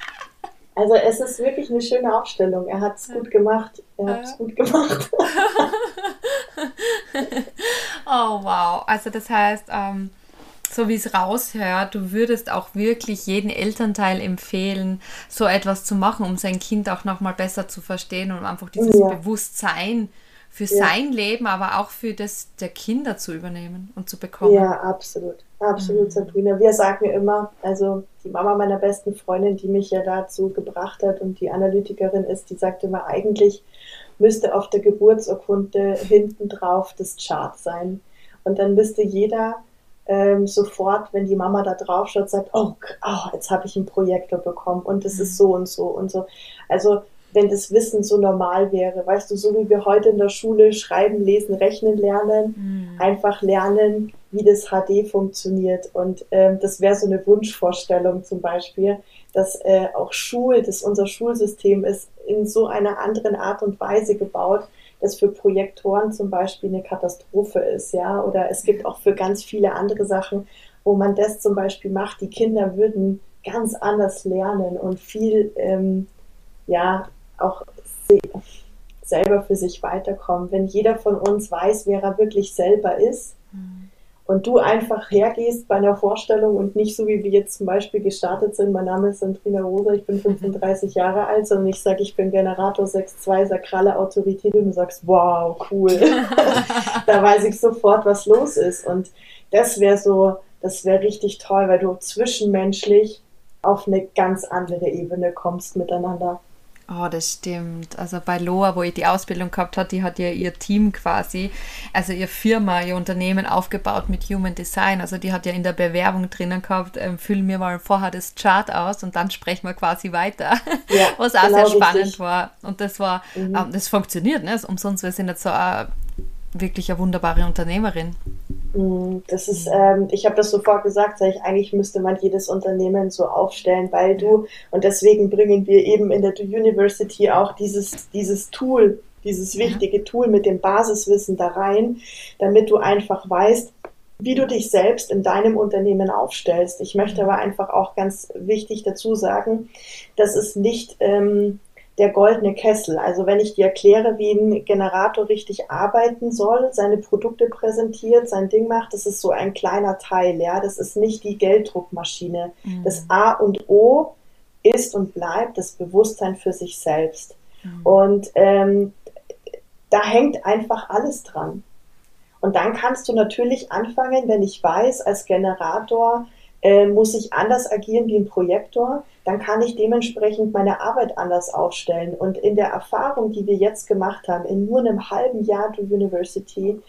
also es ist wirklich eine schöne Aufstellung. Er hat es gut gemacht. Er hat es gut gemacht. oh wow. Also das heißt, ähm, so wie es raushört, du würdest auch wirklich jeden Elternteil empfehlen, so etwas zu machen, um sein Kind auch nochmal besser zu verstehen und einfach dieses ja. Bewusstsein für ja. sein Leben, aber auch für das der Kinder zu übernehmen und zu bekommen. Ja, absolut. Absolut, mhm. Sabrina. Wir sagen immer, also die Mama meiner besten Freundin, die mich ja dazu gebracht hat und die Analytikerin ist, die sagte immer, eigentlich müsste auf der Geburtsurkunde hinten drauf das Chart sein. Und dann müsste jeder ähm, sofort, wenn die Mama da drauf schaut, sagt, oh, oh jetzt habe ich einen Projektor bekommen und es mhm. ist so und so und so. Also wenn das Wissen so normal wäre. Weißt du, so wie wir heute in der Schule schreiben, lesen, rechnen lernen, mhm. einfach lernen, wie das HD funktioniert. Und ähm, das wäre so eine Wunschvorstellung zum Beispiel, dass äh, auch Schul, dass unser Schulsystem ist in so einer anderen Art und Weise gebaut, dass für Projektoren zum Beispiel eine Katastrophe ist, ja. Oder es gibt auch für ganz viele andere Sachen, wo man das zum Beispiel macht. Die Kinder würden ganz anders lernen und viel ähm, ja, auch selber für sich weiterkommen. Wenn jeder von uns weiß, wer er wirklich selber ist mhm. und du einfach hergehst bei einer Vorstellung und nicht so wie wir jetzt zum Beispiel gestartet sind, mein Name ist Sandrina Rosa, ich bin 35 mhm. Jahre alt, sondern ich sage, ich bin Generator 6.2, sakrale Autorität und du sagst, wow, cool. da weiß ich sofort, was los ist und das wäre so, das wäre richtig toll, weil du zwischenmenschlich auf eine ganz andere Ebene kommst miteinander. Oh, das stimmt. Also bei Loa, wo ich die Ausbildung gehabt habe, die hat ja ihr Team quasi, also ihr Firma, ihr Unternehmen aufgebaut mit Human Design. Also die hat ja in der Bewerbung drinnen gehabt, ähm, füllen mir mal vorher das Chart aus und dann sprechen wir quasi weiter. Ja, Was auch genau sehr spannend richtig. war. Und das war, mhm. ähm, das funktioniert, ne? Umsonst, wir sind jetzt so eine, wirklich eine wunderbare Unternehmerin. Mm, das ist, ähm, ich habe das sofort gesagt, sag ich, eigentlich müsste man jedes Unternehmen so aufstellen, weil du, und deswegen bringen wir eben in der University auch dieses, dieses Tool, dieses wichtige Tool mit dem Basiswissen da rein, damit du einfach weißt, wie du dich selbst in deinem Unternehmen aufstellst. Ich möchte aber einfach auch ganz wichtig dazu sagen, dass es nicht ähm, der goldene Kessel. Also wenn ich dir erkläre, wie ein Generator richtig arbeiten soll, seine Produkte präsentiert, sein Ding macht, das ist so ein kleiner Teil, ja. Das ist nicht die Gelddruckmaschine. Mhm. Das A und O ist und bleibt das Bewusstsein für sich selbst. Mhm. Und ähm, da hängt einfach alles dran. Und dann kannst du natürlich anfangen, wenn ich weiß, als Generator äh, muss ich anders agieren wie ein Projektor, dann kann ich dementsprechend meine Arbeit anders aufstellen. Und in der Erfahrung, die wir jetzt gemacht haben, in nur einem halben Jahr to University,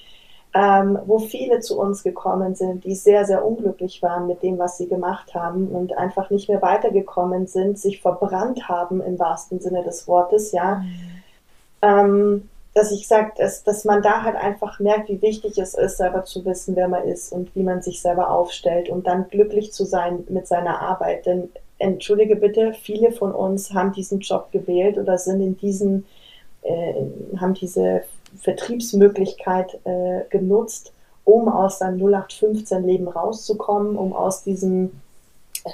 ähm, wo viele zu uns gekommen sind, die sehr, sehr unglücklich waren mit dem, was sie gemacht haben und einfach nicht mehr weitergekommen sind, sich verbrannt haben im wahrsten Sinne des Wortes, ja. Mhm. Ähm, dass ich sage, dass, dass man da halt einfach merkt, wie wichtig es ist, selber zu wissen, wer man ist und wie man sich selber aufstellt und dann glücklich zu sein mit seiner Arbeit. Denn entschuldige bitte, viele von uns haben diesen Job gewählt oder sind in diesen, äh, haben diese Vertriebsmöglichkeit äh, genutzt, um aus seinem 0815-Leben rauszukommen, um aus diesem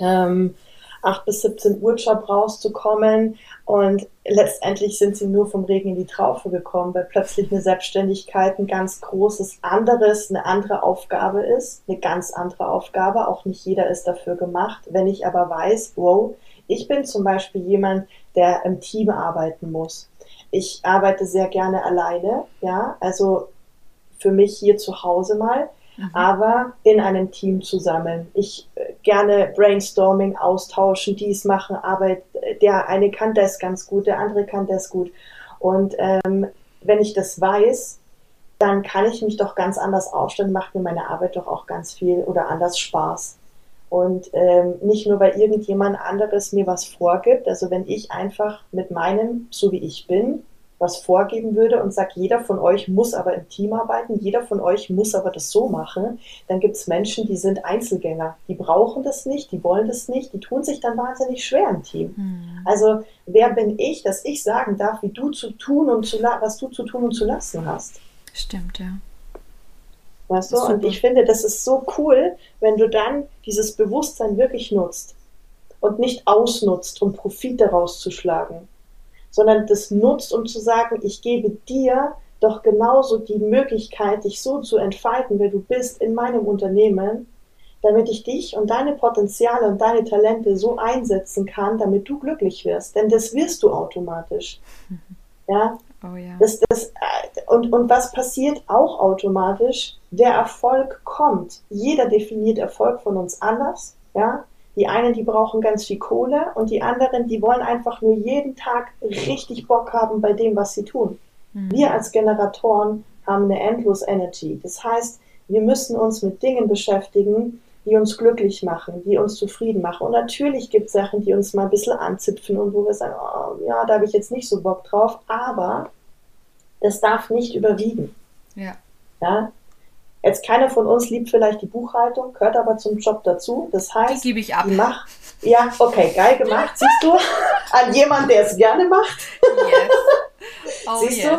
ähm, 8 bis 17 Uhr Job rauszukommen. Und letztendlich sind sie nur vom Regen in die Traufe gekommen, weil plötzlich eine Selbstständigkeit ein ganz großes anderes, eine andere Aufgabe ist, eine ganz andere Aufgabe. Auch nicht jeder ist dafür gemacht. Wenn ich aber weiß, wow, ich bin zum Beispiel jemand, der im Team arbeiten muss. Ich arbeite sehr gerne alleine, ja, also für mich hier zu Hause mal, mhm. aber in einem Team zusammen. Ich äh, gerne Brainstorming austauschen, dies machen, Arbeit, der eine kann das ganz gut, der andere kann das gut. Und ähm, wenn ich das weiß, dann kann ich mich doch ganz anders aufstellen, macht mir meine Arbeit doch auch ganz viel oder anders Spaß. Und ähm, nicht nur, weil irgendjemand anderes mir was vorgibt. Also wenn ich einfach mit meinem, so wie ich bin, was vorgeben würde und sagt, jeder von euch muss aber im Team arbeiten, jeder von euch muss aber das so machen, dann gibt es Menschen, die sind Einzelgänger. Die brauchen das nicht, die wollen das nicht, die tun sich dann wahnsinnig schwer im Team. Mhm. Also wer bin ich, dass ich sagen darf, wie du zu tun und zu was du zu tun und zu lassen hast? Stimmt, ja. Weißt du? Und ich finde, das ist so cool, wenn du dann dieses Bewusstsein wirklich nutzt und nicht ausnutzt, um Profit daraus zu schlagen, sondern das nutzt, um zu sagen, ich gebe dir doch genauso die Möglichkeit, dich so zu entfalten, wer du bist in meinem Unternehmen, damit ich dich und deine Potenziale und deine Talente so einsetzen kann, damit du glücklich wirst. Denn das wirst du automatisch. Ja, Oh ja. Das, das, und, und was passiert auch automatisch? Der Erfolg kommt. Jeder definiert Erfolg von uns anders. Ja? Die einen, die brauchen ganz viel Kohle und die anderen, die wollen einfach nur jeden Tag richtig Bock haben bei dem, was sie tun. Mhm. Wir als Generatoren haben eine Endless Energy. Das heißt, wir müssen uns mit Dingen beschäftigen, die uns glücklich machen, die uns zufrieden machen. Und natürlich gibt es Sachen, die uns mal ein bisschen anzipfen und wo wir sagen, oh, ja, da habe ich jetzt nicht so Bock drauf, aber das darf nicht überwiegen. Ja. ja? Jetzt keiner von uns liebt vielleicht die Buchhaltung, gehört aber zum Job dazu. Das heißt, die gebe ich ab. Mach, ja, okay, geil gemacht, siehst du? An jemanden, der es gerne macht. Yes. Oh, siehst yes.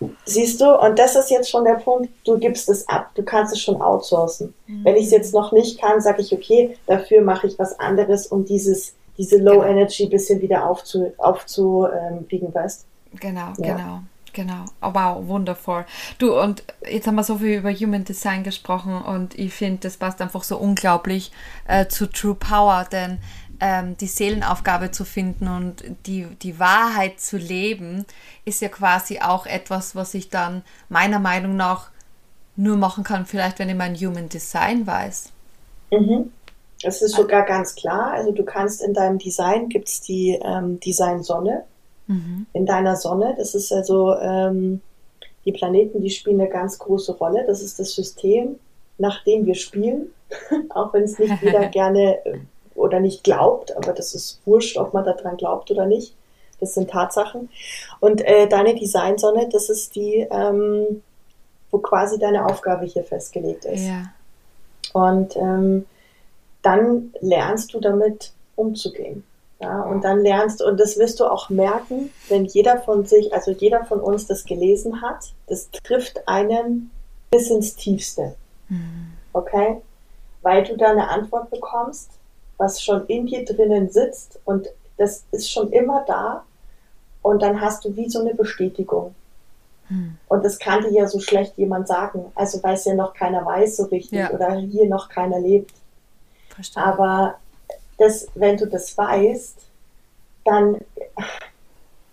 du? Siehst du, und das ist jetzt schon der Punkt, du gibst es ab, du kannst es schon outsourcen. Mhm. Wenn ich es jetzt noch nicht kann, sage ich, okay, dafür mache ich was anderes, um dieses, diese Low genau. Energy bisschen wieder aufzubiegen, aufzu, ähm, weißt Genau, ja. genau. Genau, oh, wow, wundervoll. Du, und jetzt haben wir so viel über Human Design gesprochen und ich finde, das passt einfach so unglaublich äh, zu True Power, denn ähm, die Seelenaufgabe zu finden und die, die Wahrheit zu leben, ist ja quasi auch etwas, was ich dann meiner Meinung nach nur machen kann, vielleicht wenn ich mein Human Design weiß. Mhm. Das ist sogar ganz klar. Also du kannst in deinem Design, gibt es die ähm, Design Sonne mhm. in deiner Sonne. Das ist also, ähm, die Planeten, die spielen eine ganz große Rolle. Das ist das System, nach dem wir spielen, auch wenn es nicht jeder gerne äh, oder nicht glaubt, aber das ist wurscht, ob man daran glaubt oder nicht. Das sind Tatsachen. Und äh, deine Designsonne, das ist die, ähm, wo quasi deine Aufgabe hier festgelegt ist. Ja. Und ähm, dann lernst du damit umzugehen. Ja, und dann lernst du, und das wirst du auch merken, wenn jeder von sich, also jeder von uns das gelesen hat, das trifft einen bis ins Tiefste. Mhm. Okay? Weil du da eine Antwort bekommst, was schon in dir drinnen sitzt und das ist schon immer da und dann hast du wie so eine Bestätigung. Hm. Und das kann dir ja so schlecht jemand sagen, also weil es ja noch keiner weiß so richtig ja. oder hier noch keiner lebt. Verstehe. Aber das, wenn du das weißt, dann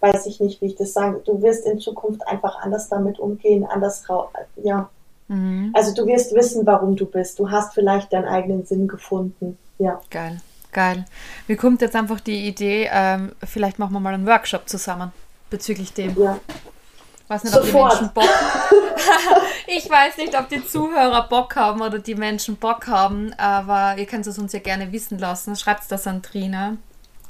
weiß ich nicht, wie ich das sage. Du wirst in Zukunft einfach anders damit umgehen, anders ja. Mhm. Also du wirst wissen, warum du bist. Du hast vielleicht deinen eigenen Sinn gefunden. Ja. Geil, geil. Mir kommt jetzt einfach die Idee, ähm, vielleicht machen wir mal einen Workshop zusammen bezüglich dem. Ja. Weiß nicht, Sofort. ob die Menschen Bock Ich weiß nicht, ob die Zuhörer Bock haben oder die Menschen Bock haben, aber ihr könnt es uns ja gerne wissen lassen. Schreibt das an Trina.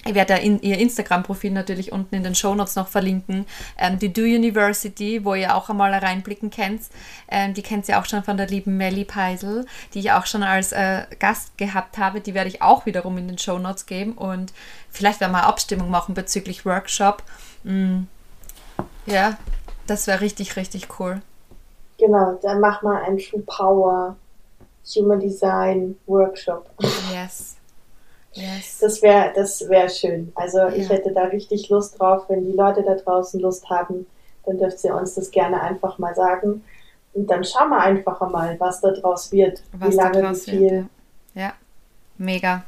Ich werde in, ihr Instagram-Profil natürlich unten in den Show Notes noch verlinken. Ähm, die Do University, wo ihr auch einmal reinblicken könnt. Ähm, die kennt ihr auch schon von der lieben Melly Peisel, die ich auch schon als äh, Gast gehabt habe. Die werde ich auch wiederum in den Show Notes geben. Und vielleicht werden wir eine Abstimmung machen bezüglich Workshop. Mm, ja, das wäre richtig, richtig cool. Genau, dann mach mal einen True Power Human Design Workshop. Yes. Yes. Das wäre das wär schön. Also ja. ich hätte da richtig Lust drauf. Wenn die Leute da draußen Lust haben, dann dürft ihr uns das gerne einfach mal sagen. Und dann schauen wir einfach mal, was da draus wird. Was wie lange, wie viel. Wird, ja. ja. mega.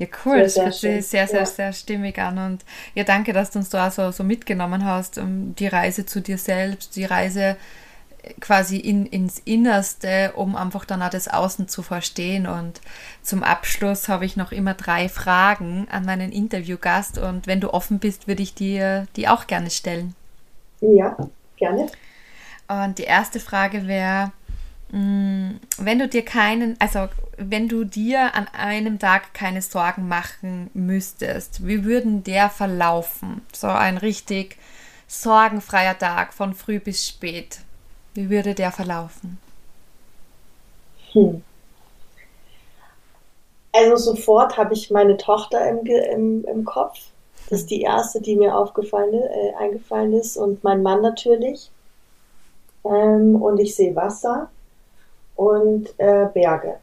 Ja, cool. Sehr, das hört sich sehr, sehr, ja. sehr stimmig an. Und ja, danke, dass du uns da so, so mitgenommen hast. Um die Reise zu dir selbst, die Reise quasi in, ins Innerste, um einfach dann auch das Außen zu verstehen. Und zum Abschluss habe ich noch immer drei Fragen an meinen Interviewgast. Und wenn du offen bist, würde ich dir die auch gerne stellen. Ja, gerne. Und die erste Frage wäre, wenn du dir keinen, also wenn du dir an einem Tag keine Sorgen machen müsstest, wie würden der verlaufen? So ein richtig sorgenfreier Tag von früh bis spät. Wie würde der verlaufen? Hm. Also sofort habe ich meine Tochter im, im, im Kopf. Das ist die erste, die mir aufgefallen, äh, eingefallen ist. Und mein Mann natürlich. Ähm, und ich sehe Wasser und äh, Berge.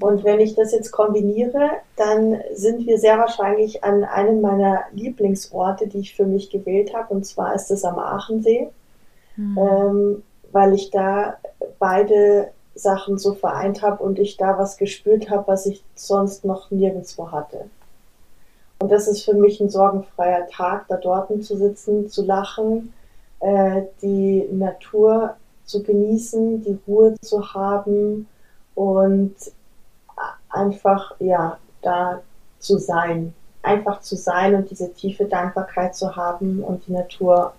Und wenn ich das jetzt kombiniere, dann sind wir sehr wahrscheinlich an einem meiner Lieblingsorte, die ich für mich gewählt habe. Und zwar ist es am Aachensee. Mhm. Ähm, weil ich da beide Sachen so vereint habe und ich da was gespürt habe, was ich sonst noch nirgendwo hatte. Und das ist für mich ein sorgenfreier Tag, da dort zu sitzen, zu lachen, äh, die Natur zu genießen, die Ruhe zu haben und einfach, ja, da zu sein. Einfach zu sein und diese tiefe Dankbarkeit zu haben und die Natur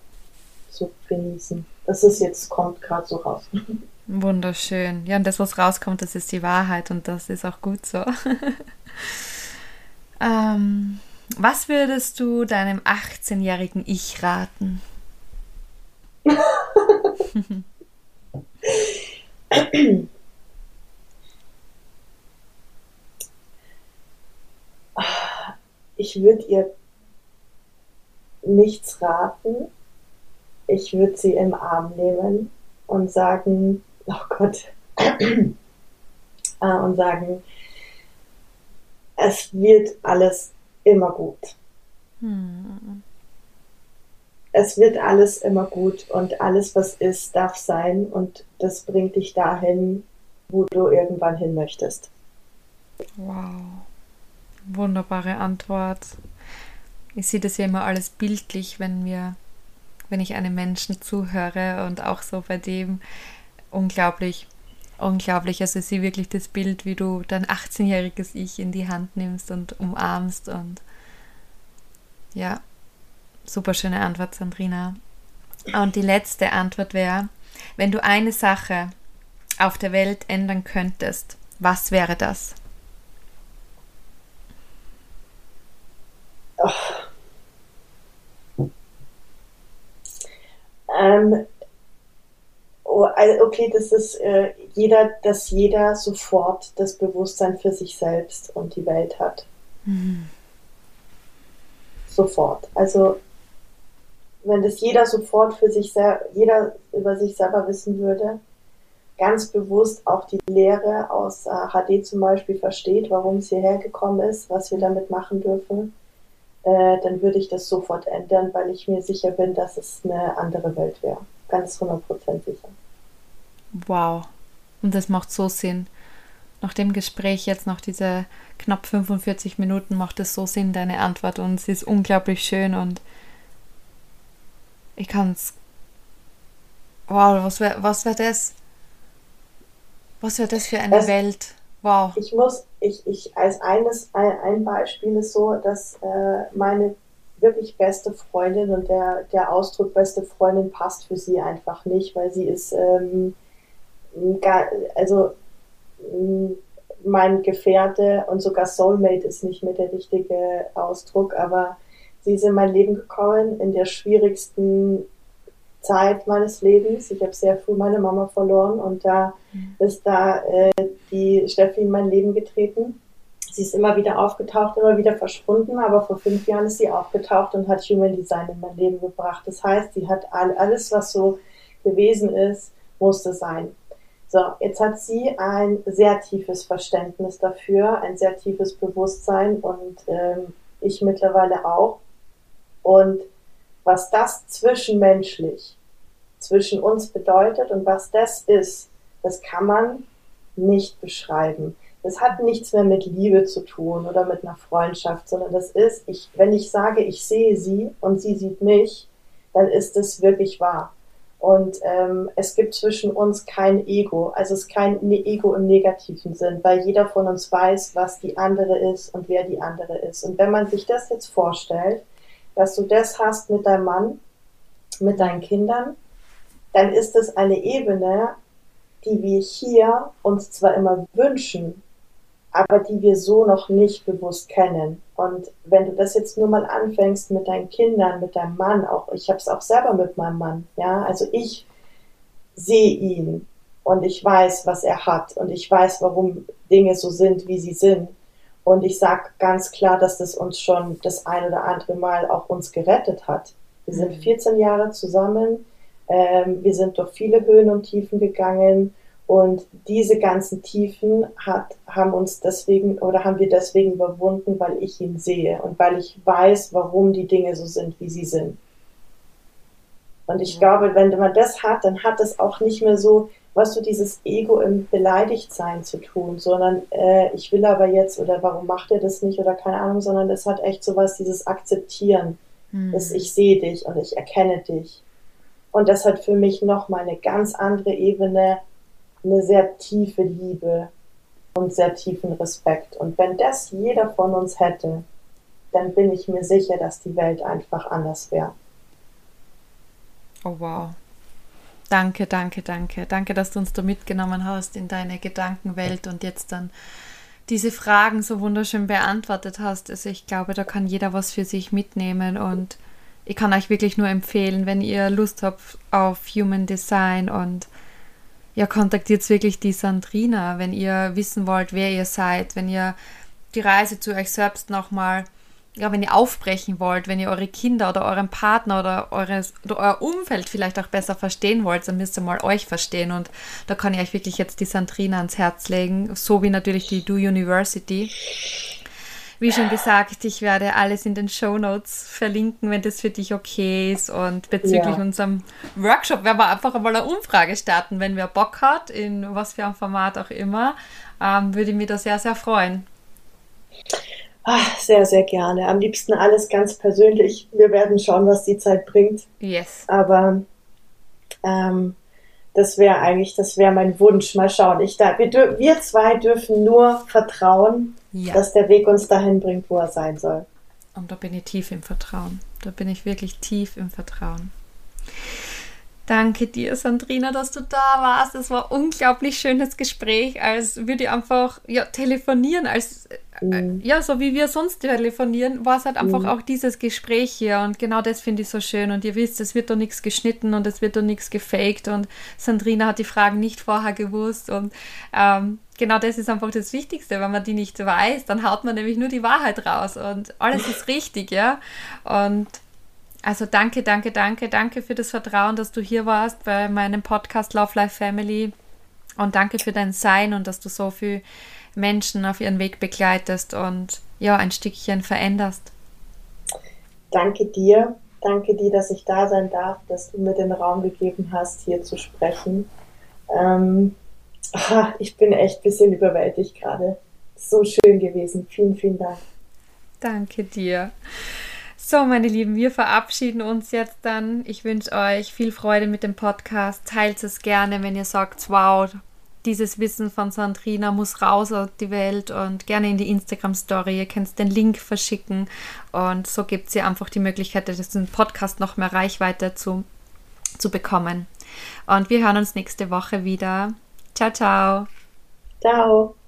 zu genießen das ist jetzt, kommt gerade so raus. Wunderschön. Ja, und das, was rauskommt, das ist die Wahrheit und das ist auch gut so. ähm, was würdest du deinem 18-jährigen Ich raten? ich würde ihr nichts raten, ich würde sie im Arm nehmen und sagen, oh Gott, äh, und sagen, es wird alles immer gut. Hm. Es wird alles immer gut und alles, was ist, darf sein und das bringt dich dahin, wo du irgendwann hin möchtest. Wow. Wunderbare Antwort. Ich sehe das ja immer alles bildlich, wenn wir wenn ich einem Menschen zuhöre und auch so bei dem unglaublich, unglaublich. Also ich sehe wirklich das Bild, wie du dein 18-jähriges Ich in die Hand nimmst und umarmst und ja, super schöne Antwort, Sandrina. Und die letzte Antwort wäre, wenn du eine Sache auf der Welt ändern könntest, was wäre das? Oh Ähm, oh, okay, das ist äh, jeder, dass jeder sofort das Bewusstsein für sich selbst und die Welt hat. Mhm. Sofort. Also wenn das jeder sofort für sich selber, jeder über sich selber wissen würde, ganz bewusst auch die Lehre aus äh, HD zum Beispiel versteht, warum es hierher gekommen ist, was wir damit machen dürfen, äh, dann würde ich das sofort ändern, weil ich mir sicher bin, dass es eine andere Welt wäre. Ganz 100% sicher. Wow. Und das macht so Sinn. Nach dem Gespräch jetzt, nach diese knapp 45 Minuten, macht es so Sinn, deine Antwort. Und sie ist unglaublich schön und ich kann es. Wow, was wäre was wär das? Was wäre das für eine es, Welt? Wow. Ich muss, ich, ich als eines, ein, ein Beispiel ist so, dass äh, meine wirklich beste Freundin und der, der Ausdruck beste Freundin passt für sie einfach nicht, weil sie ist ähm, gar, also mein Gefährte und sogar Soulmate ist nicht mehr der richtige Ausdruck, aber sie ist in mein Leben gekommen in der schwierigsten Zeit meines Lebens. Ich habe sehr früh meine Mama verloren und da ist da äh, die Steffi in mein Leben getreten. Sie ist immer wieder aufgetaucht, immer wieder verschwunden, aber vor fünf Jahren ist sie aufgetaucht und hat Human Design in mein Leben gebracht. Das heißt, sie hat all, alles, was so gewesen ist, musste sein. So, jetzt hat sie ein sehr tiefes Verständnis dafür, ein sehr tiefes Bewusstsein und ähm, ich mittlerweile auch. Und was das zwischenmenschlich zwischen uns bedeutet und was das ist, das kann man nicht beschreiben. Das hat nichts mehr mit Liebe zu tun oder mit einer Freundschaft, sondern das ist, ich, wenn ich sage, ich sehe sie und sie sieht mich, dann ist es wirklich wahr. Und ähm, es gibt zwischen uns kein Ego, also es ist kein ne-, Ego im negativen Sinn, weil jeder von uns weiß, was die andere ist und wer die andere ist. Und wenn man sich das jetzt vorstellt, dass du das hast mit deinem Mann, mit deinen Kindern, dann ist es eine Ebene, die wir hier uns zwar immer wünschen, aber die wir so noch nicht bewusst kennen. Und wenn du das jetzt nur mal anfängst mit deinen Kindern, mit deinem Mann, auch ich habe es auch selber mit meinem Mann, ja, also ich sehe ihn und ich weiß, was er hat und ich weiß, warum Dinge so sind, wie sie sind. Und ich sage ganz klar, dass das uns schon das ein oder andere Mal auch uns gerettet hat. Wir sind 14 mhm. Jahre zusammen, ähm, wir sind durch viele Höhen und Tiefen gegangen und diese ganzen Tiefen hat, haben uns deswegen oder haben wir deswegen überwunden, weil ich ihn sehe und weil ich weiß, warum die Dinge so sind, wie sie sind. Und ich ja. glaube, wenn man das hat, dann hat es auch nicht mehr so, was so dieses Ego im Beleidigtsein zu tun, sondern äh, ich will aber jetzt oder warum macht er das nicht oder keine Ahnung, sondern es hat echt so was, dieses Akzeptieren, hm. dass ich sehe dich und ich erkenne dich. Und das hat für mich nochmal eine ganz andere Ebene eine sehr tiefe Liebe und sehr tiefen Respekt. Und wenn das jeder von uns hätte, dann bin ich mir sicher, dass die Welt einfach anders wäre. Oh wow. Danke, danke, danke. Danke, dass du uns da mitgenommen hast in deine Gedankenwelt und jetzt dann diese Fragen so wunderschön beantwortet hast. Also ich glaube, da kann jeder was für sich mitnehmen und ich kann euch wirklich nur empfehlen, wenn ihr Lust habt auf Human Design und ja, kontaktiert wirklich die Sandrina, wenn ihr wissen wollt, wer ihr seid, wenn ihr die Reise zu euch selbst nochmal, ja, wenn ihr aufbrechen wollt, wenn ihr eure Kinder oder euren Partner oder, eures, oder euer Umfeld vielleicht auch besser verstehen wollt, dann müsst ihr mal euch verstehen. Und da kann ich euch wirklich jetzt die Sandrina ans Herz legen, so wie natürlich die Do University. Wie schon gesagt, ich werde alles in den Show Notes verlinken, wenn das für dich okay ist. Und bezüglich ja. unserem Workshop werden wir einfach einmal eine Umfrage starten, wenn wer Bock hat, in was für ein Format auch immer. Ähm, würde ich mich da sehr, sehr freuen. Ach, sehr, sehr gerne. Am liebsten alles ganz persönlich. Wir werden schauen, was die Zeit bringt. Yes. Aber ähm, das wäre eigentlich, das wäre mein Wunsch. Mal schauen. Ich da, wir, wir zwei dürfen nur vertrauen, ja. dass der Weg uns dahin bringt, wo er sein soll. Und da bin ich tief im Vertrauen. Da bin ich wirklich tief im Vertrauen. Danke dir, Sandrina, dass du da warst. Es war ein unglaublich schönes Gespräch, als würde ich einfach ja, telefonieren, als äh, mhm. ja, so wie wir sonst telefonieren, war es halt einfach mhm. auch dieses Gespräch hier. Und genau das finde ich so schön. Und ihr wisst, es wird doch nichts geschnitten und es wird doch nichts gefaked. Und Sandrina hat die Fragen nicht vorher gewusst. Und ähm, genau das ist einfach das Wichtigste. Wenn man die nicht weiß, dann haut man nämlich nur die Wahrheit raus. Und alles ist richtig, ja. Und also danke, danke, danke, danke für das Vertrauen, dass du hier warst bei meinem Podcast Love Life Family und danke für dein Sein und dass du so viele Menschen auf ihren Weg begleitest und ja, ein Stückchen veränderst. Danke dir, danke dir, dass ich da sein darf, dass du mir den Raum gegeben hast, hier zu sprechen. Ähm, ich bin echt ein bisschen überwältigt gerade. So schön gewesen. Vielen, vielen Dank. Danke dir. So, meine Lieben, wir verabschieden uns jetzt dann. Ich wünsche euch viel Freude mit dem Podcast. Teilt es gerne, wenn ihr sagt, wow, dieses Wissen von Sandrina muss raus aus die Welt und gerne in die Instagram-Story. Ihr könnt den Link verschicken und so gibt es ihr einfach die Möglichkeit, diesen Podcast noch mehr Reichweite zu, zu bekommen. Und wir hören uns nächste Woche wieder. Ciao, ciao. Ciao.